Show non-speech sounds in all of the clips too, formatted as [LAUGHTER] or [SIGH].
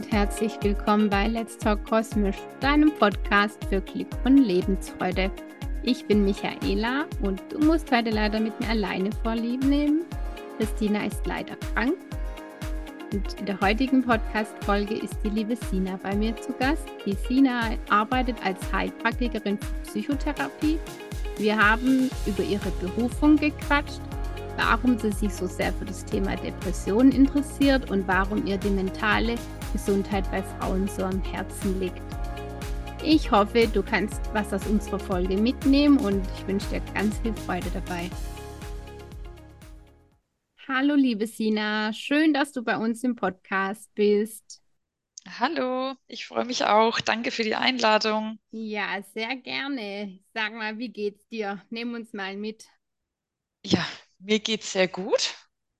und herzlich willkommen bei Let's Talk Kosmisch, deinem Podcast für Glück und Lebensfreude. Ich bin Michaela und du musst heute leider mit mir alleine vorlieb nehmen. Christina ist leider krank. Und in der heutigen Podcast-Folge ist die liebe Sina bei mir zu Gast. Die Sina arbeitet als Heilpraktikerin für Psychotherapie. Wir haben über ihre Berufung gequatscht warum sie sich so sehr für das Thema Depression interessiert und warum ihr die mentale Gesundheit bei Frauen so am Herzen liegt. Ich hoffe, du kannst was aus unserer Folge mitnehmen und ich wünsche dir ganz viel Freude dabei. Hallo, liebe Sina, schön, dass du bei uns im Podcast bist. Hallo, ich freue mich auch. Danke für die Einladung. Ja, sehr gerne. Sag mal, wie geht's dir? Nimm uns mal mit. Ja, mir geht's sehr gut.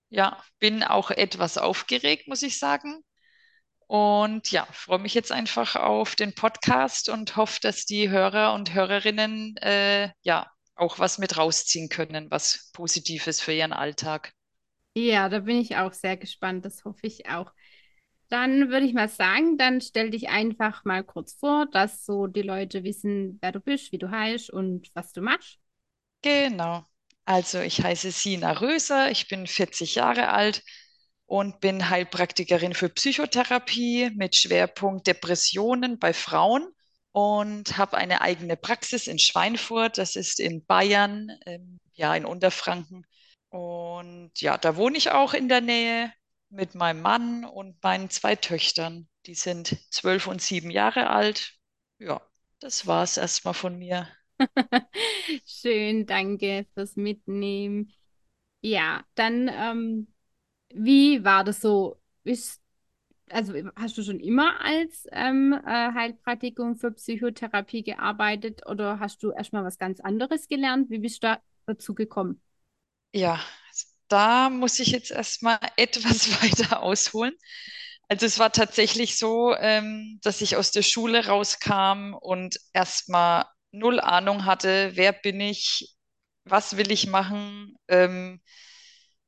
Ja, bin auch etwas aufgeregt, muss ich sagen. Und ja, freue mich jetzt einfach auf den Podcast und hoffe, dass die Hörer und Hörerinnen äh, ja auch was mit rausziehen können, was Positives für ihren Alltag. Ja, da bin ich auch sehr gespannt. Das hoffe ich auch. Dann würde ich mal sagen, dann stell dich einfach mal kurz vor, dass so die Leute wissen, wer du bist, wie du heißt und was du machst. Genau. Also ich heiße Sina Röser, ich bin 40 Jahre alt und bin Heilpraktikerin für Psychotherapie mit Schwerpunkt Depressionen bei Frauen und habe eine eigene Praxis in Schweinfurt, das ist in Bayern, ähm, ja, in Unterfranken. Und ja, da wohne ich auch in der Nähe mit meinem Mann und meinen zwei Töchtern. Die sind zwölf und sieben Jahre alt. Ja, das war es erstmal von mir. [LAUGHS] Schön, danke fürs Mitnehmen. Ja, dann, ähm, wie war das so? Ist, also hast du schon immer als ähm, äh, Heilpraktikum für Psychotherapie gearbeitet oder hast du erstmal was ganz anderes gelernt? Wie bist du da dazu gekommen? Ja, da muss ich jetzt erstmal [LAUGHS] etwas weiter ausholen. Also es war tatsächlich so, ähm, dass ich aus der Schule rauskam und erstmal null Ahnung hatte, wer bin ich, was will ich machen. Ähm,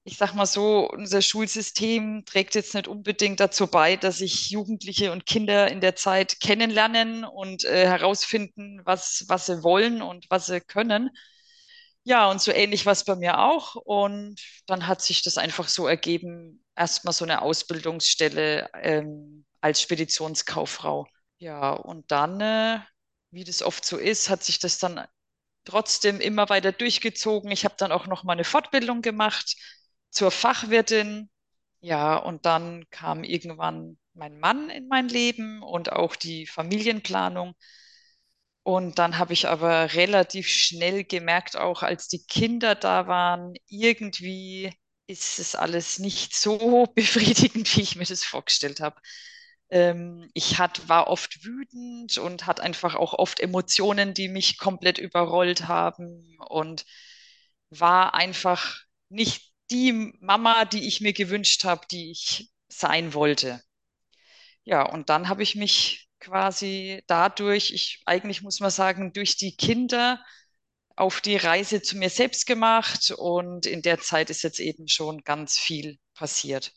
ich sag mal so, unser Schulsystem trägt jetzt nicht unbedingt dazu bei, dass sich Jugendliche und Kinder in der Zeit kennenlernen und äh, herausfinden, was, was sie wollen und was sie können. Ja, und so ähnlich war es bei mir auch. Und dann hat sich das einfach so ergeben, erstmal so eine Ausbildungsstelle ähm, als Speditionskauffrau. Ja, und dann äh, wie das oft so ist, hat sich das dann trotzdem immer weiter durchgezogen. Ich habe dann auch noch mal eine Fortbildung gemacht zur Fachwirtin. Ja, und dann kam irgendwann mein Mann in mein Leben und auch die Familienplanung. Und dann habe ich aber relativ schnell gemerkt, auch als die Kinder da waren, irgendwie ist es alles nicht so [LAUGHS] befriedigend, wie ich mir das vorgestellt habe. Ähm, ich hat, war oft wütend und hatte einfach auch oft Emotionen, die mich komplett überrollt haben und war einfach nicht die Mama, die ich mir gewünscht habe, die ich sein wollte. Ja, und dann habe ich mich quasi dadurch, ich eigentlich muss man sagen, durch die Kinder auf die Reise zu mir selbst gemacht und in der Zeit ist jetzt eben schon ganz viel passiert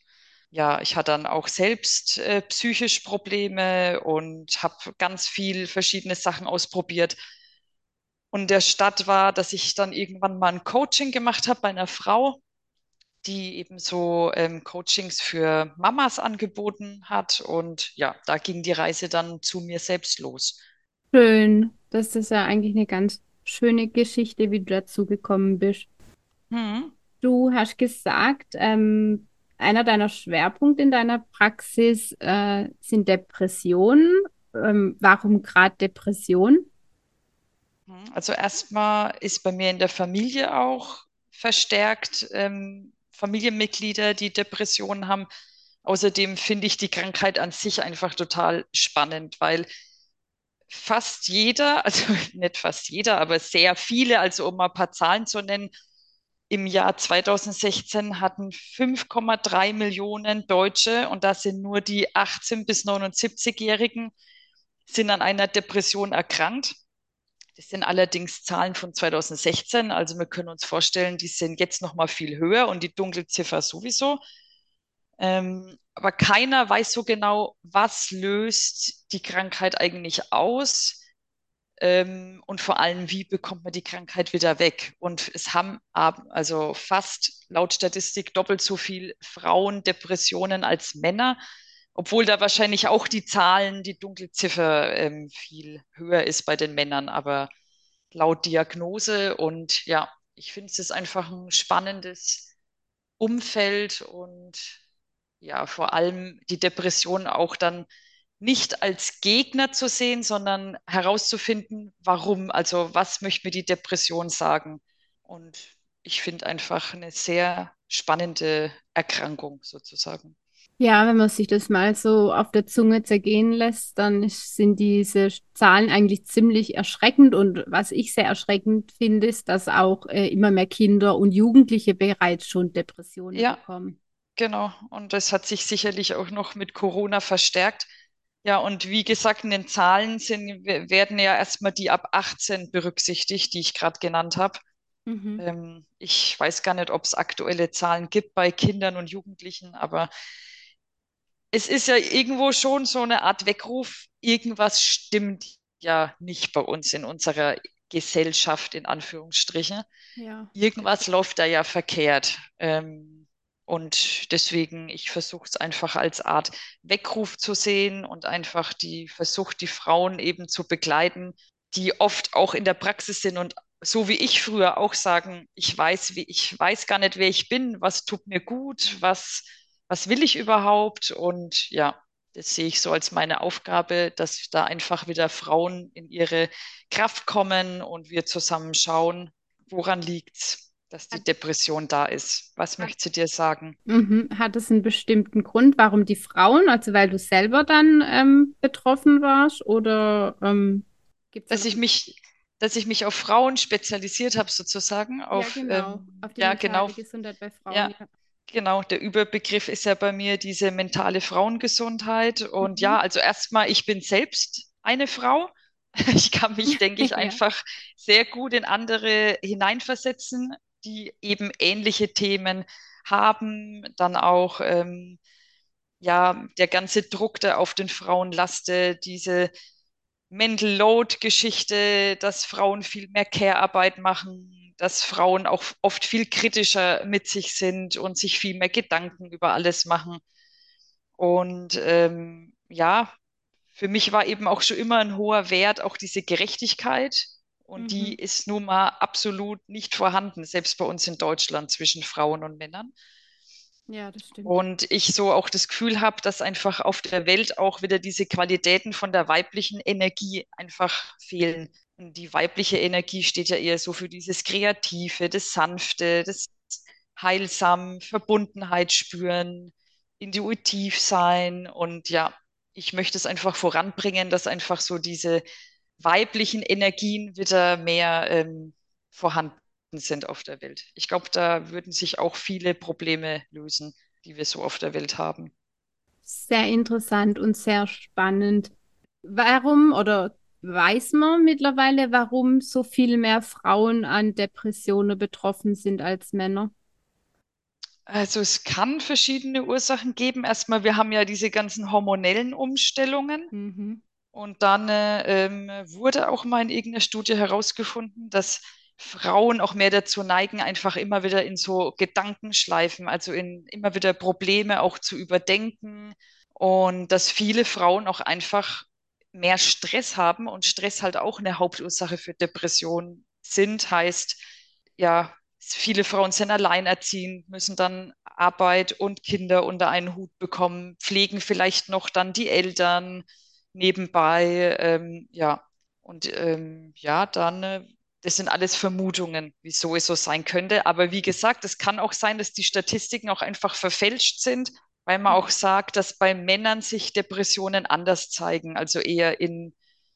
ja, ich hatte dann auch selbst äh, psychisch Probleme und habe ganz viel verschiedene Sachen ausprobiert. Und der Start war, dass ich dann irgendwann mal ein Coaching gemacht habe bei einer Frau, die eben so ähm, Coachings für Mamas angeboten hat. Und ja, da ging die Reise dann zu mir selbst los. Schön. Das ist ja eigentlich eine ganz schöne Geschichte, wie du dazu gekommen bist. Hm. Du hast gesagt, ähm, einer deiner Schwerpunkte in deiner Praxis äh, sind Depressionen. Ähm, warum gerade Depression? Hm, also erstmal ist bei mir in der Familie auch verstärkt ähm, Familienmitglieder, die Depressionen haben. Außerdem finde ich die Krankheit an sich einfach total spannend, weil fast jeder, [LAUGHS] also nicht fast jeder, aber sehr viele, also um ein paar Zahlen zu nennen, im Jahr 2016 hatten 5,3 Millionen Deutsche, und das sind nur die 18- bis 79-Jährigen, sind an einer Depression erkrankt. Das sind allerdings Zahlen von 2016, also wir können uns vorstellen, die sind jetzt noch mal viel höher und die Dunkelziffer sowieso. Ähm, aber keiner weiß so genau, was löst die Krankheit eigentlich aus ähm, und vor allem, wie bekommt man die Krankheit wieder weg. Und es haben also fast laut Statistik doppelt so viel Frauen Depressionen als Männer, obwohl da wahrscheinlich auch die Zahlen, die Dunkelziffer ähm, viel höher ist bei den Männern, aber laut Diagnose und ja, ich finde es einfach ein spannendes Umfeld und ja, vor allem die Depression auch dann nicht als Gegner zu sehen, sondern herauszufinden, warum, also was möchte mir die Depression sagen. Und ich finde einfach eine sehr spannende Erkrankung sozusagen. Ja, wenn man sich das mal so auf der Zunge zergehen lässt, dann sind diese Zahlen eigentlich ziemlich erschreckend. Und was ich sehr erschreckend finde, ist, dass auch äh, immer mehr Kinder und Jugendliche bereits schon Depressionen ja, bekommen. Genau. Und das hat sich sicherlich auch noch mit Corona verstärkt. Ja, und wie gesagt, in den Zahlen sind, werden ja erstmal die ab 18 berücksichtigt, die ich gerade genannt habe. Mhm. Ähm, ich weiß gar nicht, ob es aktuelle Zahlen gibt bei Kindern und Jugendlichen, aber es ist ja irgendwo schon so eine Art Weckruf, irgendwas stimmt ja nicht bei uns in unserer Gesellschaft, in Anführungsstrichen. Ja. Irgendwas läuft da ja verkehrt. Ähm, und deswegen, ich versuche es einfach als Art Weckruf zu sehen und einfach die versucht, die Frauen eben zu begleiten, die oft auch in der Praxis sind und so wie ich früher auch sagen, ich weiß, wie ich weiß gar nicht, wer ich bin, was tut mir gut, was was will ich überhaupt? Und ja, das sehe ich so als meine Aufgabe, dass da einfach wieder Frauen in ihre Kraft kommen und wir zusammen schauen, woran liegt's, dass die Depression da ist. Was möchtest du dir sagen? Mhm. Hat es einen bestimmten Grund, warum die Frauen, also weil du selber dann ähm, betroffen warst oder ähm, gibt's dass ich mich dass ich mich auf Frauen spezialisiert habe, sozusagen. Auf, ja, genau. Ähm, auf die ja, genau. Gesundheit bei Frauen. Ja. ja. Genau, der Überbegriff ist ja bei mir diese mentale Frauengesundheit. Und mhm. ja, also erstmal, ich bin selbst eine Frau. [LAUGHS] Ich kann mich, denke ich, ja. einfach sehr gut in andere hineinversetzen, die eben ähnliche Themen haben. Dann auch, ähm, ja, der ganze Druck, der auf den Frauen lastet, diese Mental Load-Geschichte, dass Frauen viel mehr Care-Arbeit machen, dass Frauen auch oft viel kritischer mit sich sind und sich viel mehr Gedanken über alles machen. Und ähm, ja, für mich war eben auch schon immer ein hoher Wert auch diese Gerechtigkeit. Und mhm. die ist nun mal absolut nicht vorhanden, selbst bei uns in Deutschland zwischen Frauen und Männern. Ja, das stimmt. Und ich so auch das Gefühl habe, dass einfach auf der Welt auch wieder diese Qualitäten von der weiblichen Energie einfach fehlen. Die weibliche Energie steht ja eher so für dieses Kreative, das Sanfte, das Heilsam, Verbundenheit spüren, intuitiv sein. Und ja, ich möchte es einfach voranbringen, dass einfach so diese weiblichen Energien wieder mehr ähm, vorhanden sind auf der Welt. Ich glaube, da würden sich auch viele Probleme lösen, die wir so auf der Welt haben. Sehr interessant und sehr spannend. Warum oder Weiß man mittlerweile, warum so viel mehr Frauen an Depressionen betroffen sind als Männer? Also es kann verschiedene Ursachen geben. Erstmal, wir haben ja diese ganzen hormonellen Umstellungen. Mhm. Und dann äh, ähm, wurde auch mal in irgendeiner Studie herausgefunden, dass Frauen auch mehr dazu neigen, einfach immer wieder in so Gedankenschleifen, also in immer wieder Probleme auch zu überdenken. Und dass viele Frauen auch einfach mehr Stress haben und Stress halt auch eine Hauptursache für Depressionen sind, heißt, ja, viele Frauen sind alleinerziehend, müssen dann Arbeit und Kinder unter einen Hut bekommen, pflegen vielleicht noch dann die Eltern nebenbei, ähm, ja, und ähm, ja, dann, äh, das sind alles Vermutungen, wieso es so sein könnte. Aber wie gesagt, es kann auch sein, dass die Statistiken auch einfach verfälscht sind weil man auch sagt, dass bei Männern sich Depressionen anders zeigen, also eher in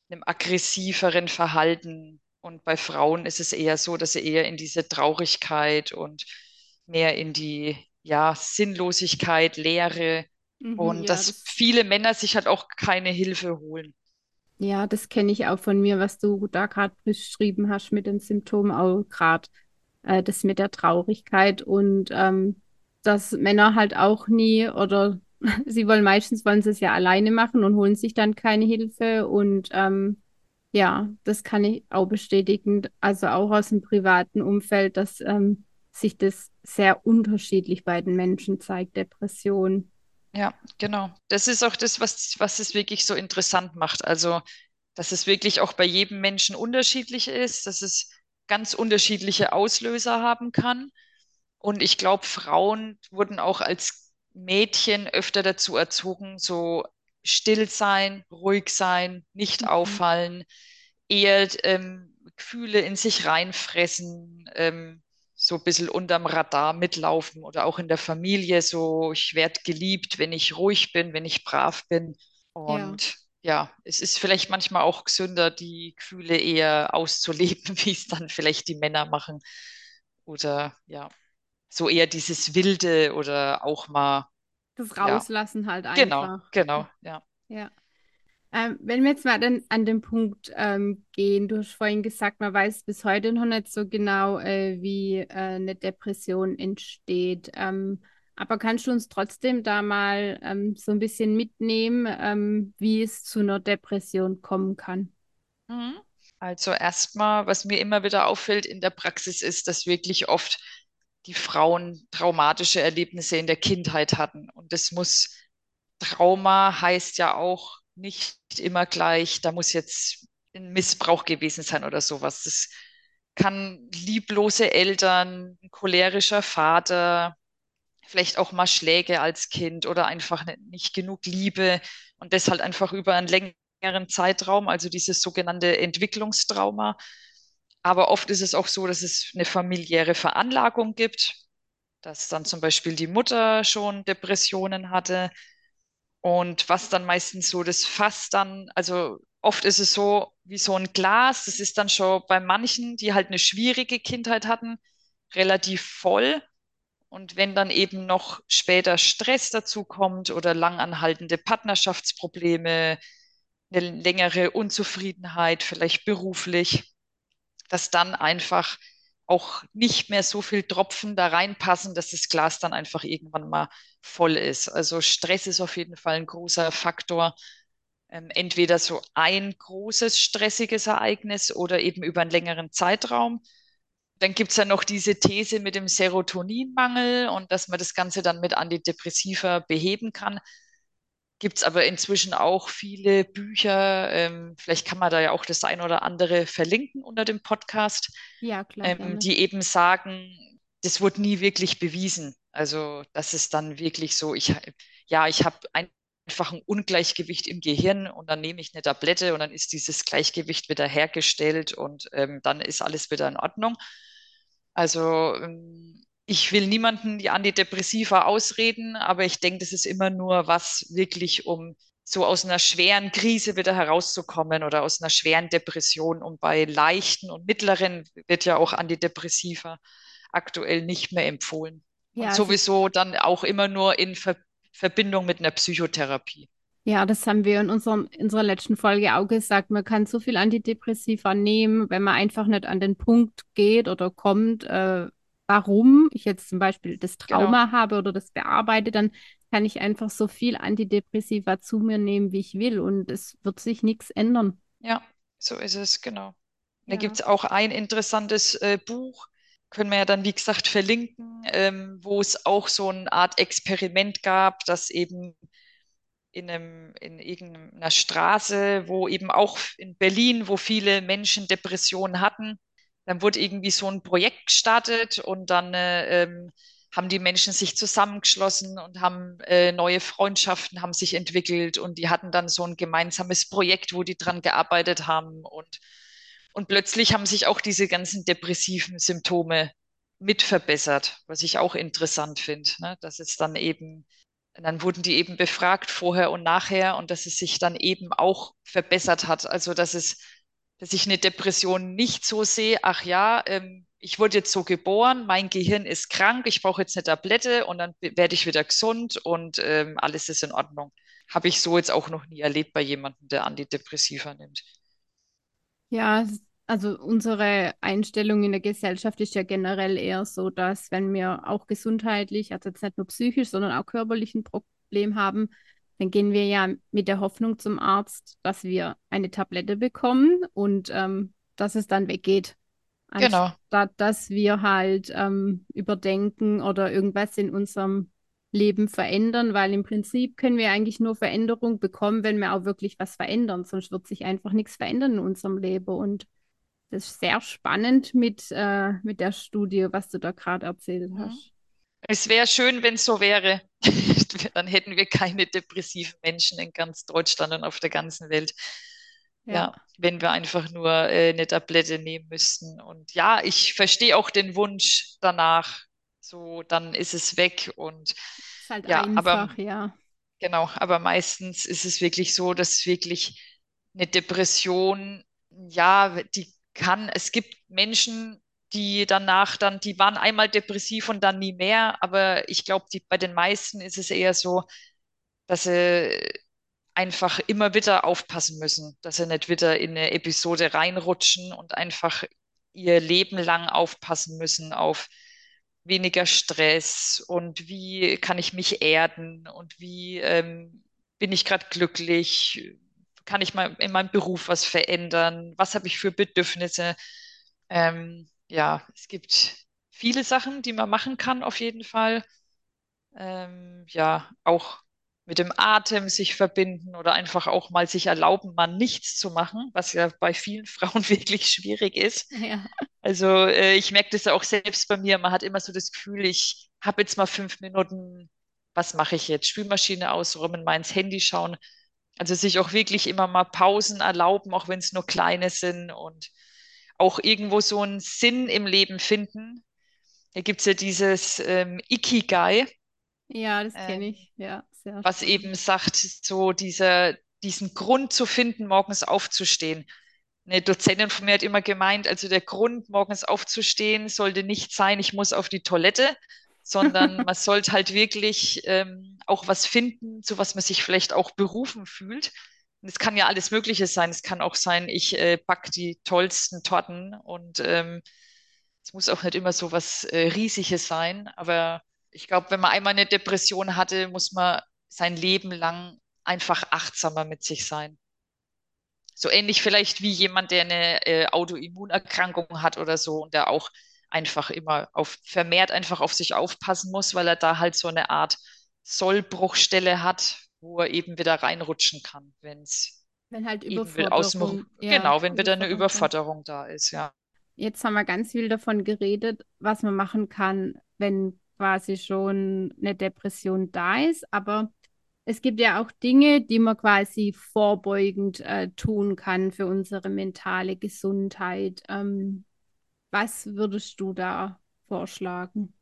einem aggressiveren Verhalten. Und bei Frauen ist es eher so, dass sie eher in diese Traurigkeit und mehr in die ja, Sinnlosigkeit, Leere mhm, und ja, dass das viele Männer sich halt auch keine Hilfe holen. Ja, das kenne ich auch von mir, was du da gerade beschrieben hast mit den Symptomen, auch gerade äh, das mit der Traurigkeit und ähm, dass Männer halt auch nie oder [LAUGHS] sie wollen meistens wollen sie es ja alleine machen und holen sich dann keine Hilfe. Und ähm, ja, das kann ich auch bestätigen, also auch aus dem privaten Umfeld, dass ähm, sich das sehr unterschiedlich bei den Menschen zeigt, Depression. Ja, genau. Das ist auch das, was, was es wirklich so interessant macht. Also, dass es wirklich auch bei jedem Menschen unterschiedlich ist, dass es ganz unterschiedliche Auslöser haben kann. Und ich glaube, Frauen wurden auch als Mädchen öfter dazu erzogen, so still sein, ruhig sein, nicht Mhm. auffallen, eher ähm, Gefühle in sich reinfressen, ähm, so ein bisschen unterm Radar mitlaufen oder auch in der Familie so, ich werde geliebt, wenn ich ruhig bin, wenn ich brav bin. Ja, Und ja, es ist vielleicht manchmal auch gesünder, die Gefühle eher auszuleben, [LAUGHS] wie es dann vielleicht die Männer machen. Oder ja, so eher dieses Wilde oder auch mal, das ja, Rauslassen halt genau, einfach. genau, ja. Ja. Ähm, wenn wir jetzt mal dann an den Punkt ähm, gehen, du hast vorhin gesagt, man weiß bis heute noch nicht so genau, äh, wie äh, eine Depression entsteht. Ähm, aber kannst du uns trotzdem da mal ähm, so ein bisschen mitnehmen, ähm, wie es zu einer Depression kommen kann? Mhm. Also erstmal, was mir immer wieder auffällt in der Praxis ist, dass wirklich oft die Frauen traumatische Erlebnisse in der Kindheit hatten. Und das muss, Trauma heißt ja auch nicht immer gleich, da muss jetzt ein Missbrauch gewesen sein oder sowas. Das kann lieblose Eltern, ein cholerischer Vater, vielleicht auch mal Schläge als Kind oder einfach nicht, nicht genug Liebe und das halt einfach über einen längeren Zeitraum, also dieses sogenannte Entwicklungstrauma. Aber oft ist es auch so, dass es eine familiäre Veranlagung gibt, dass dann zum Beispiel die Mutter schon Depressionen hatte und was dann meistens so das Fass dann, also oft ist es so wie so ein Glas, das ist dann schon bei manchen, die halt eine schwierige Kindheit hatten, relativ voll. Und wenn dann eben noch später Stress dazu kommt oder langanhaltende Partnerschaftsprobleme, eine längere Unzufriedenheit, vielleicht beruflich, dass dann einfach auch nicht mehr so viel Tropfen da reinpassen, dass das Glas dann einfach irgendwann mal voll ist. Also Stress ist auf jeden Fall ein großer Faktor. Ähm, entweder so ein großes stressiges Ereignis oder eben über einen längeren Zeitraum. Dann gibt es ja noch diese These mit dem Serotoninmangel und dass man das Ganze dann mit Antidepressiva beheben kann. Gibt es aber inzwischen auch viele Bücher. Ähm, vielleicht kann man da ja auch das ein oder andere verlinken unter dem Podcast, Ja, klar, ähm, die eben sagen, das wurde nie wirklich bewiesen. Also, das ist dann wirklich so, ich, ja, ich habe einfach ein Ungleichgewicht im Gehirn und dann nehme ich eine Tablette und dann ist dieses Gleichgewicht wieder hergestellt und ähm, dann ist alles wieder in Ordnung. Also ähm, ich will niemanden die Antidepressiva ausreden, aber ich denke, das ist immer nur was wirklich, um so aus einer schweren Krise wieder herauszukommen oder aus einer schweren Depression. Und bei leichten und mittleren wird ja auch Antidepressiva aktuell nicht mehr empfohlen. Und Ja, also sowieso dann auch immer nur in Ver Verbindung mit einer Psychotherapie. Ja, das haben wir in unserem, in unserer letzten Folge auch gesagt. Man kann so viel Antidepressiva nehmen, wenn man einfach nicht an den Punkt geht oder kommt, äh, warum ich jetzt zum Beispiel das Genau. Trauma habe oder das bearbeite, dann kann ich einfach so viel Antidepressiva zu mir nehmen, wie ich will und es wird sich nichts ändern. Ja, so ist es, genau. Da gibt Ja, es auch ein interessantes äh, Buch, können wir ja dann, wie gesagt, verlinken, ähm, wo es auch so eine Art Experiment gab, dass eben in einem, in irgendeiner Straße, wo eben auch in Berlin, wo viele Menschen Depressionen hatten, dann wurde irgendwie so ein Projekt gestartet und dann äh, ähm, haben die Menschen sich zusammengeschlossen und haben äh, neue Freundschaften haben sich entwickelt und die hatten dann so ein gemeinsames Projekt, wo die dran gearbeitet haben und und plötzlich haben sich auch diese ganzen depressiven Symptome mit verbessert, was ich auch interessant finde, ne? Dass es dann eben, dann wurden die eben befragt vorher und nachher und dass es sich dann eben auch verbessert hat. Also dass es, dass ich eine Depression nicht so sehe, ach ja, ähm, ich wurde jetzt so geboren, mein Gehirn ist krank, ich brauche jetzt eine Tablette und dann werde ich wieder gesund und ähm, alles ist in Ordnung. Habe ich so jetzt auch noch nie erlebt bei jemandem, der Antidepressiva nimmt. ja, also unsere Einstellung in der Gesellschaft ist ja generell eher so, dass wenn wir auch gesundheitlich, also jetzt nicht nur psychisch, sondern auch körperlichen Pro Problem haben, dann gehen wir ja mit der Hoffnung zum Arzt, dass wir eine Tablette bekommen und ähm, dass es dann weggeht. Genau. Anstatt dass wir halt ähm, überdenken oder irgendwas in unserem Leben verändern, weil im Prinzip können wir eigentlich nur Veränderung bekommen, wenn wir auch wirklich was verändern. Sonst wird sich einfach nichts verändern in unserem Leben. Und das ist sehr spannend mit, äh, mit der Studie, was du da gerade erzählt hast. Es wäre schön, wenn es so wäre. [LAUGHS] [LAUGHS] Dann hätten wir keine depressiven Menschen in ganz Deutschland und auf der ganzen Welt. Ja, ja wenn wir einfach nur äh, eine Tablette nehmen müssten. Und ja, ich verstehe auch den Wunsch danach. So, dann ist es weg und ist halt ja, einfach, aber ja. genau, aber meistens ist es wirklich so, dass wirklich eine Depression, ja, die kann, es gibt Menschen, die danach dann, die waren einmal depressiv und dann nie mehr, aber ich glaube, bei den meisten ist es eher so, dass sie einfach immer wieder aufpassen müssen, dass sie nicht wieder in eine Episode reinrutschen und einfach ihr Leben lang aufpassen müssen auf weniger Stress und wie kann ich mich erden und wie ähm, bin ich gerade glücklich, kann ich mal in meinem Beruf was verändern, was habe ich für Bedürfnisse. Ähm, ja, es gibt viele Sachen, die man machen kann, auf jeden Fall. Ähm, ja, auch mit dem Atem sich verbinden oder einfach auch mal sich erlauben, mal nichts zu machen, was ja bei vielen [LAUGHS] Frauen wirklich schwierig ist. Ja. Also äh, ich merke das auch selbst bei mir. Man hat immer so das Gefühl, ich habe jetzt mal fünf Minuten, was mache ich jetzt? Spülmaschine ausräumen, mal ins Handy schauen. Also sich auch wirklich immer mal Pausen erlauben, auch wenn es nur kleine sind und auch irgendwo so einen Sinn im Leben finden. Hier gibt es ja dieses ähm, Ikigai. Ja, das kenne Ähm, ich. Ja, sehr was eben sagt, so dieser, diesen Grund zu finden, morgens aufzustehen. Eine Dozentin von mir hat immer gemeint, also der Grund, morgens aufzustehen, sollte nicht sein, ich muss auf die Toilette, sondern [LAUGHS] man sollte halt wirklich ähm, auch was finden, zu was man sich vielleicht auch berufen fühlt. Es kann ja alles Mögliche sein. Es kann auch sein, ich äh, back die tollsten Torten und ähm, es muss auch nicht immer so was äh, Riesiges sein. Aber ich glaube, wenn man einmal eine Depression hatte, muss man sein Leben lang einfach achtsamer mit sich sein. So ähnlich vielleicht wie jemand, der eine äh, Autoimmunerkrankung hat oder so und der auch einfach immer auf, vermehrt einfach auf sich aufpassen muss, weil er da halt so eine Art Sollbruchstelle hat, wo er eben wieder reinrutschen kann, wenn es Wenn halt will aus dem, Überforderung, ja, genau, wenn wieder eine Überforderung. Überforderung da ist, ja. Jetzt haben wir ganz viel davon geredet, was man machen kann, wenn quasi schon eine Depression da ist. Aber es gibt ja auch Dinge, die man quasi vorbeugend äh, tun kann für unsere mentale Gesundheit. Ähm, was würdest du da vorschlagen?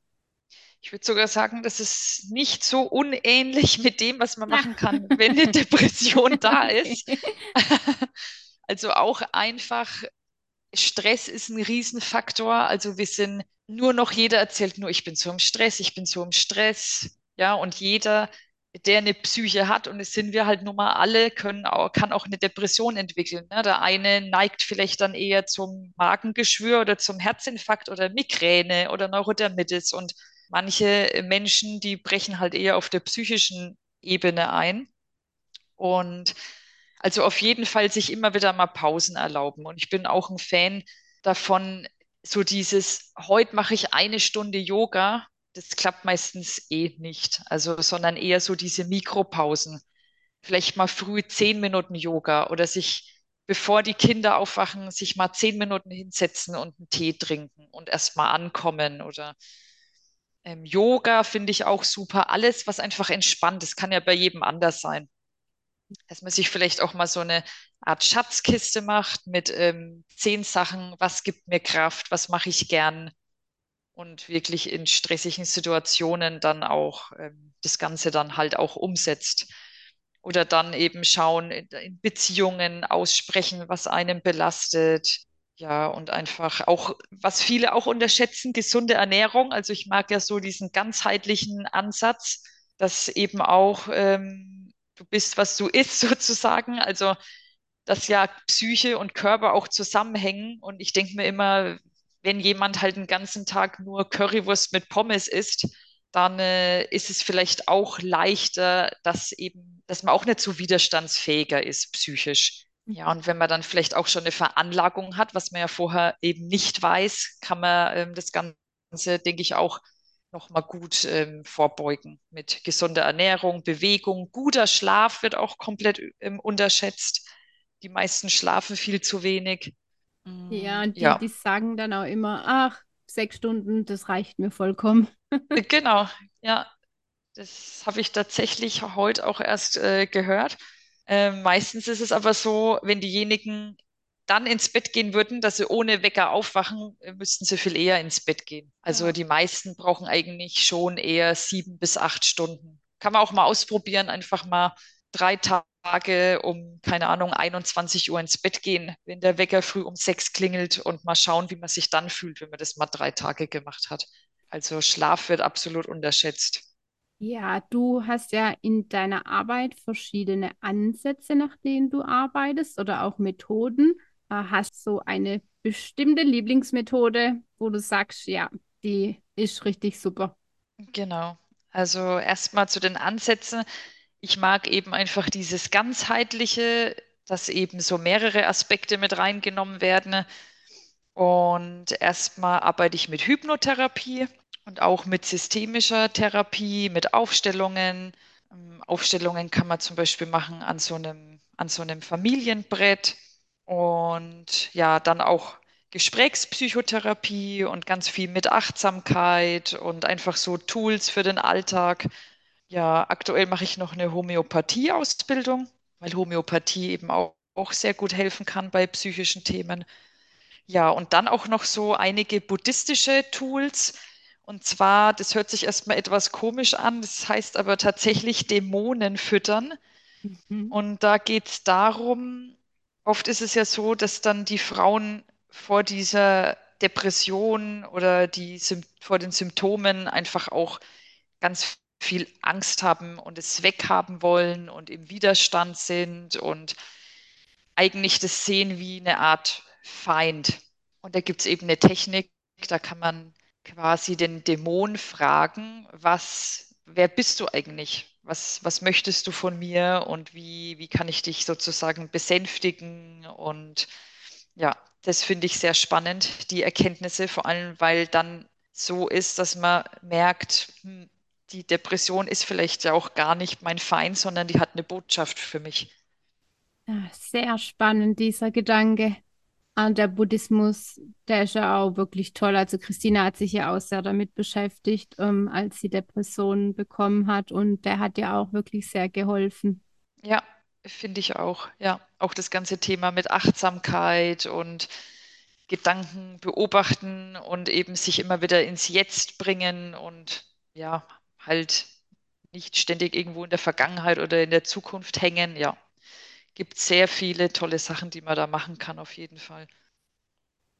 Ich würde sogar sagen, das ist nicht so unähnlich mit dem, was man machen kann, [LAUGHS] wenn eine Depression da ist. [LAUGHS] Also auch einfach, Stress ist ein Riesenfaktor. Also wir sind nur noch, jeder erzählt nur, ich bin so im Stress, ich bin so im Stress. Ja, und jeder, der eine Psyche hat, und es sind wir halt nun mal alle, können auch, kann auch eine Depression entwickeln. Ne? Der eine neigt vielleicht dann eher zum Magengeschwür oder zum Herzinfarkt oder Migräne oder Neurodermitis. Und manche Menschen, die brechen halt eher auf der psychischen Ebene ein. Und also auf jeden Fall sich immer wieder mal Pausen erlauben. Und ich bin auch ein Fan davon, so dieses, heute mache ich eine Stunde Yoga, das klappt meistens eh nicht. Also, sondern eher so diese Mikropausen. Vielleicht mal früh zehn Minuten Yoga oder sich, bevor die Kinder aufwachen, sich mal zehn Minuten hinsetzen und einen Tee trinken und erst mal ankommen oder ähm, Yoga finde ich auch super. Alles, was einfach entspannt, das kann ja bei jedem anders sein dass man sich vielleicht auch mal so eine Art Schatzkiste macht mit ähm, zehn Sachen, was gibt mir Kraft, was mache ich gern und wirklich in stressigen Situationen dann auch ähm, das Ganze dann halt auch umsetzt. Oder dann eben schauen, in, in Beziehungen aussprechen, was einen belastet. Ja, und einfach auch, was viele auch unterschätzen, gesunde Ernährung. Also ich mag ja so diesen ganzheitlichen Ansatz, dass eben auch ähm, du bist, was du isst, [LAUGHS] sozusagen. Also, dass ja Psyche und Körper auch zusammenhängen. Und ich denke mir immer, wenn jemand halt den ganzen Tag nur Currywurst mit Pommes isst, dann äh, ist es vielleicht auch leichter, dass eben, dass man auch nicht so widerstandsfähiger ist psychisch. Ja, und wenn man dann vielleicht auch schon eine Veranlagung hat, was man ja vorher eben nicht weiß, kann man ähm, das Ganze, denke ich, auch nochmal gut ähm, vorbeugen mit gesunder Ernährung, Bewegung, guter Schlaf wird auch komplett ähm, unterschätzt. Die meisten schlafen viel zu wenig. Ja, Mm, und die, ja, die sagen dann auch immer, ach, sechs Stunden, das reicht mir vollkommen. genau. Ja, das habe ich tatsächlich heute auch erst äh, gehört. Ähm, meistens ist es aber so, wenn diejenigen dann ins Bett gehen würden, dass sie ohne Wecker aufwachen, äh, müssten sie viel eher ins Bett gehen. Also Ja. die meisten brauchen eigentlich schon eher sieben bis acht Stunden. Kann man auch mal ausprobieren, einfach mal drei Tage um, keine Ahnung, 21 Uhr ins Bett gehen, wenn der Wecker früh um sechs klingelt und mal schauen, wie man sich dann fühlt, wenn man das mal drei Tage gemacht hat. Also Schlaf wird absolut unterschätzt. Ja, du hast ja in deiner Arbeit verschiedene Ansätze, nach denen du arbeitest oder auch Methoden. Äh, Hast so eine bestimmte Lieblingsmethode, wo du sagst, ja, die ist richtig super. Genau. Also erstmal zu den Ansätzen. Ich mag eben einfach dieses ganzheitliche, dass eben so mehrere Aspekte mit reingenommen werden. Und erstmal arbeite ich mit Hypnotherapie und auch mit systemischer Therapie, mit Aufstellungen. Ähm, Aufstellungen kann man zum Beispiel machen an so einem, an so einem Familienbrett und ja, dann auch Gesprächspsychotherapie und ganz viel mit Achtsamkeit und einfach so Tools für den Alltag. Ja, aktuell mache ich noch eine Homöopathie-Ausbildung, weil Homöopathie eben auch, auch sehr gut helfen kann bei psychischen Themen. Ja, und dann auch noch so einige buddhistische Tools. Und zwar, das hört sich erstmal etwas komisch an, das heißt aber tatsächlich Dämonen füttern. Mhm. Und da geht es darum, oft ist es ja so, dass dann die Frauen vor dieser Depression oder die, vor den Symptomen einfach auch ganz viel Angst haben und es weghaben wollen und im Widerstand sind und eigentlich das sehen wie eine Art Feind. Und da gibt es eben eine Technik, da kann man quasi den Dämon fragen, was, wer bist du eigentlich? Was, was möchtest du von mir und wie, wie kann ich dich sozusagen besänftigen? Und ja, das finde ich sehr spannend, die Erkenntnisse, vor allem weil dann so ist, dass man merkt, hm, die Depression ist vielleicht ja auch gar nicht mein Feind, sondern die hat eine Botschaft für mich. Ja, sehr spannend, dieser Gedanke. Und der Buddhismus, der ist ja auch wirklich toll. Also Christina hat sich ja auch sehr damit beschäftigt, ähm, als sie Depressionen bekommen hat. Und der hat ja auch wirklich sehr geholfen. Ja, finde ich auch. Ja, auch das ganze Thema mit Achtsamkeit und Gedanken beobachten und eben sich immer wieder ins Jetzt bringen und ja, halt nicht ständig irgendwo in der Vergangenheit oder in der Zukunft hängen. Ja, gibt sehr viele tolle Sachen, die man da machen kann, auf jeden Fall.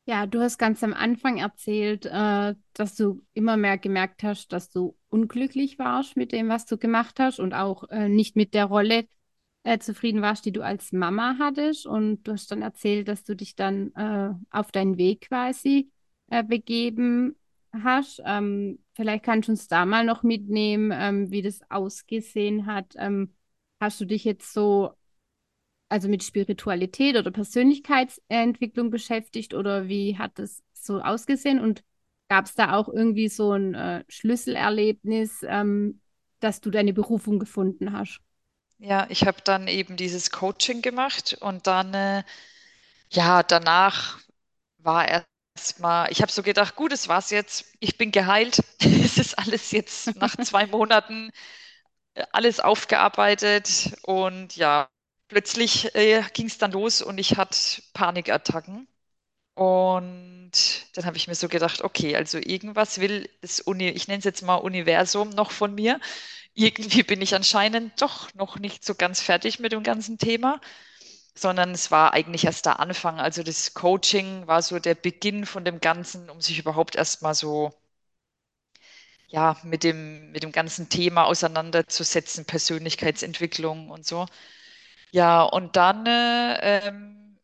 Ja, du hast ganz am Anfang erzählt, äh, dass du immer mehr gemerkt hast, dass du unglücklich warst mit dem, was du gemacht hast und auch äh, nicht mit der Rolle äh, zufrieden warst, die du als Mama hattest. Und du hast dann erzählt, dass du dich dann äh, auf deinen Weg quasi äh, begeben hast. Ähm, vielleicht kannst du uns da mal noch mitnehmen, ähm, wie das ausgesehen hat. Ähm, hast du dich jetzt so also mit Spiritualität oder Persönlichkeitsentwicklung beschäftigt oder wie hat das so ausgesehen? Und gab es da auch irgendwie so ein äh, Schlüsselerlebnis, ähm, dass du deine Berufung gefunden hast? Ja, ich habe dann eben dieses Coaching gemacht und dann, äh, ja, danach war erstmal, ich habe so gedacht, gut, das war's jetzt. Ich bin geheilt. [LAUGHS] Es ist alles jetzt nach [LAUGHS] zwei Monaten äh, alles aufgearbeitet und ja, plötzlich äh, ging es dann los und ich hatte Panikattacken. Und dann habe ich mir so gedacht, okay, also irgendwas will das Uni, ich nenne es jetzt mal Universum noch von mir. Irgendwie bin ich anscheinend doch noch nicht so ganz fertig mit dem ganzen Thema, sondern es war eigentlich erst der Anfang. Also das Coaching war so der Beginn von dem Ganzen, um sich überhaupt erstmal so ja, mit dem, mit dem ganzen Thema auseinanderzusetzen, Persönlichkeitsentwicklung und so. Ja, und dann äh, ähm,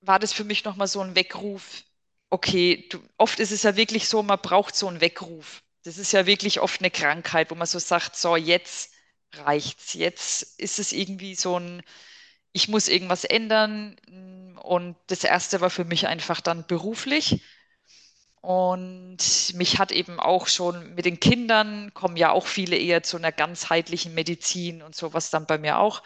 war das für mich nochmal so ein Weckruf. Okay, du, oft ist es ja wirklich so, man braucht so einen Weckruf. das ist ja wirklich oft eine Krankheit, wo man so sagt, so jetzt reicht's, jetzt ist es irgendwie so ein, ich muss irgendwas ändern. Und das erste war für mich einfach dann beruflich. Und mich hat eben auch schon mit den Kindern kommen ja auch viele eher zu einer ganzheitlichen Medizin und sowas dann bei mir auch.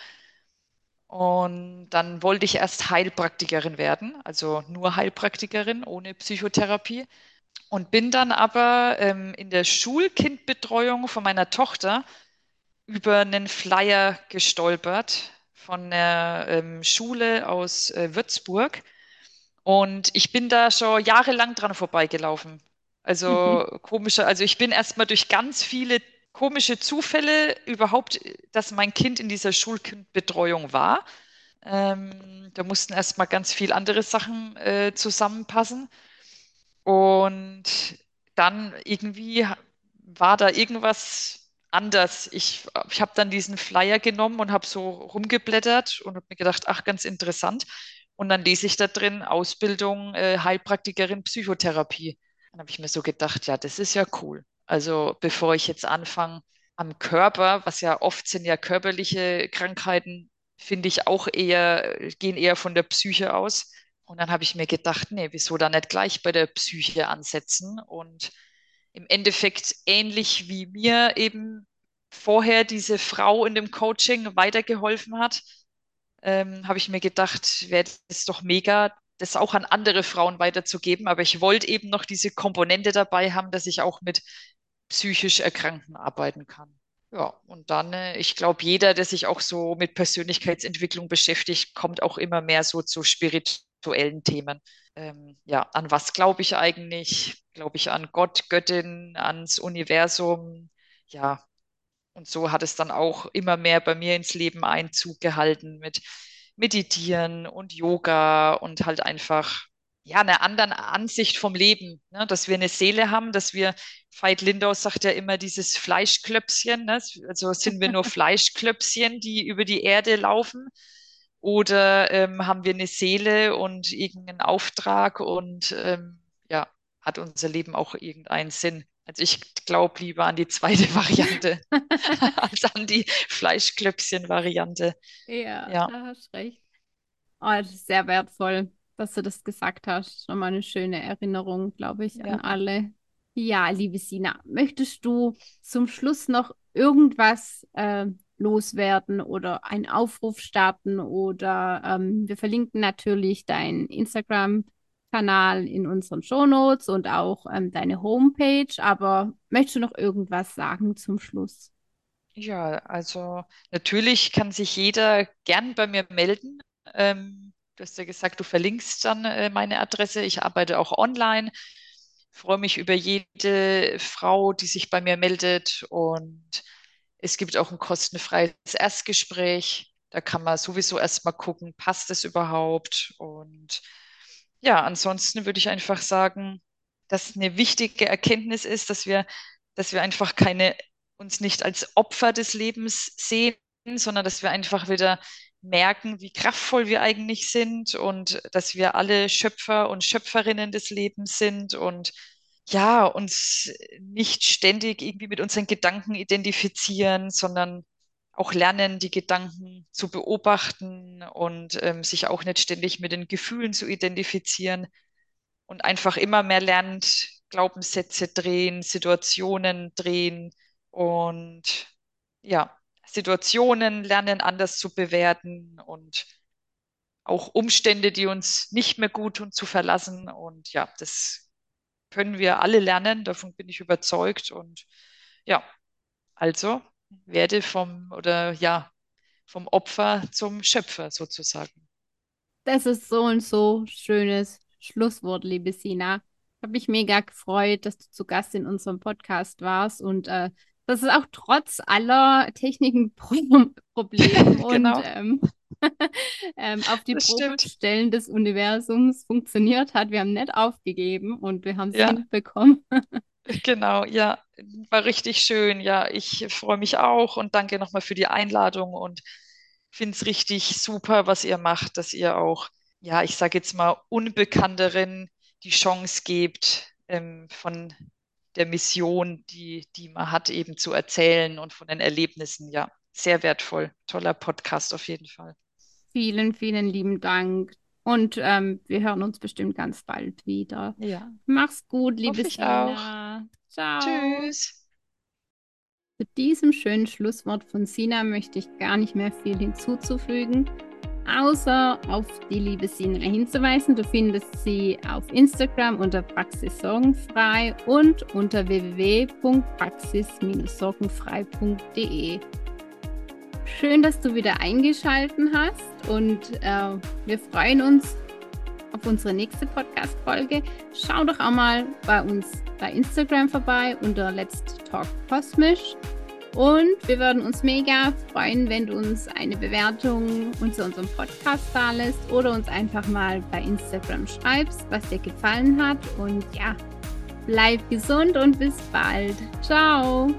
Und dann wollte ich erst Heilpraktikerin werden, also nur Heilpraktikerin ohne Psychotherapie. Und bin dann aber ähm, in der Schulkindbetreuung von meiner Tochter über einen Flyer gestolpert von einer ähm, Schule aus äh, Würzburg. Und ich bin da schon jahrelang dran vorbeigelaufen. Also Mhm. komische, also ich bin erstmal durch ganz viele komische Zufälle überhaupt, dass mein Kind in dieser Schulkindbetreuung war. Ähm, da mussten erstmal ganz viel andere Sachen äh, zusammenpassen. Und dann irgendwie war da irgendwas anders. Ich, ich habe dann diesen Flyer genommen und habe so rumgeblättert und habe mir gedacht, ach, ganz interessant. Und dann lese ich da drin Ausbildung äh, Heilpraktikerin Psychotherapie. Dann habe ich mir so gedacht, ja, das ist ja cool. Also bevor ich jetzt anfange am Körper, was ja oft sind ja körperliche Krankheiten, finde ich auch eher, gehen eher von der Psyche aus. Und dann habe ich mir gedacht, nee, wieso da nicht gleich bei der Psyche ansetzen? Und im Endeffekt ähnlich wie mir eben vorher diese Frau in dem Coaching weitergeholfen hat, ähm, habe ich mir gedacht, wäre es doch mega, das auch an andere Frauen weiterzugeben. Aber ich wollte eben noch diese Komponente dabei haben, dass ich auch mit psychisch Erkrankten arbeiten kann. Ja, und dann, äh, ich glaube, jeder, der sich auch so mit Persönlichkeitsentwicklung beschäftigt, kommt auch immer mehr so zu spirituellen Themen. Ähm, ja, an was glaube ich eigentlich? Glaube ich an Gott, Göttin, ans Universum? Ja, und so hat es dann auch immer mehr bei mir ins Leben Einzug gehalten mit Meditieren und Yoga und halt einfach ja eine andere Ansicht vom Leben, ne? Dass wir eine Seele haben, dass wir, Veit Lindau sagt ja immer dieses Fleischklöpschen, ne? Also sind wir nur [LAUGHS] Fleischklöpschen, die über die Erde laufen oder ähm, haben wir eine Seele und irgendeinen Auftrag und ähm, ja, hat unser Leben auch irgendeinen Sinn? Also ich glaube lieber an die zweite [LAUGHS] Variante [LAUGHS] als an die Fleischklöpschen-Variante. Ja, Ja, da hast recht. Oh, das ist sehr wertvoll, dass du das gesagt hast. Nochmal eine schöne Erinnerung, glaube ich, an ja. alle. Ja, liebe Sina, möchtest du zum Schluss noch irgendwas äh, loswerden oder einen Aufruf starten oder ähm, wir verlinken natürlich deinen Instagram-Kanal in unseren Shownotes und auch ähm, deine Homepage, aber möchtest du noch irgendwas sagen zum Schluss? Ja, also natürlich kann sich jeder gern bei mir melden. Ähm, du hast ja gesagt, du verlinkst dann äh, meine Adresse. Ich arbeite auch online. Freue mich über jede Frau, die sich bei mir meldet. Und es gibt auch ein kostenfreies Erstgespräch. Da kann man sowieso erstmal gucken, passt es überhaupt? Und ja, ansonsten würde ich einfach sagen, dass eine wichtige Erkenntnis ist, dass wir, dass wir einfach keine, uns nicht als Opfer des Lebens sehen, sondern dass wir einfach wieder merken, wie kraftvoll wir eigentlich sind und dass wir alle Schöpfer und Schöpferinnen des Lebens sind und ja, uns nicht ständig irgendwie mit unseren Gedanken identifizieren, sondern auch lernen, die Gedanken zu beobachten und ähm, sich auch nicht ständig mit den Gefühlen zu identifizieren und einfach immer mehr lernt, Glaubenssätze drehen, Situationen drehen und ja, Situationen lernen anders zu bewerten und auch Umstände, die uns nicht mehr gut tun, zu verlassen. Und ja, das können wir alle lernen, davon bin ich überzeugt. Und ja, also werde vom oder ja, vom Opfer zum Schöpfer sozusagen. Das ist so und so schönes Schlusswort, liebe Sina. Habe mich mega gefreut, dass du zu Gast in unserem Podcast warst und äh, dass es auch trotz aller technischen [LAUGHS] Pro Problemen [LAUGHS] und Genau, ähm, [LAUGHS] ähm, auf die das. Probestellen des Universums funktioniert hat. Wir haben nicht aufgegeben und wir haben es Ja, hinbekommen. Genau, ja, war richtig schön. Ja, ich freue mich auch und danke nochmal für die Einladung und finde es richtig super, was ihr macht, dass ihr auch, ja, ich sage jetzt mal, Unbekannteren die Chance gebt, ähm, von der Mission, die, die man hat, eben zu erzählen und von den Erlebnissen. Ja, sehr wertvoll. Toller Podcast auf jeden Fall. Vielen, vielen lieben Dank. Und ähm, wir hören uns bestimmt ganz bald wieder. Ja. Mach's gut, liebe Sina. Ciao. Tschüss. Zu diesem schönen Schlusswort von Sina möchte ich gar nicht mehr viel hinzuzufügen außer auf die liebe Sina hinzuweisen. Du findest sie auf Instagram unter Praxis Sorgenfrei und unter www.praxis-sorgenfrei.de. Schön, dass du wieder eingeschaltet hast und äh, wir freuen uns auf unsere nächste Podcast-Folge. Schau doch auch mal bei uns bei Instagram vorbei unter Let's Talk Kosmisch. Und wir würden uns mega freuen, wenn du uns eine Bewertung unter unserem Podcast da lässt oder uns einfach mal bei Instagram schreibst, was dir gefallen hat. Und ja, bleib gesund und bis bald. Ciao.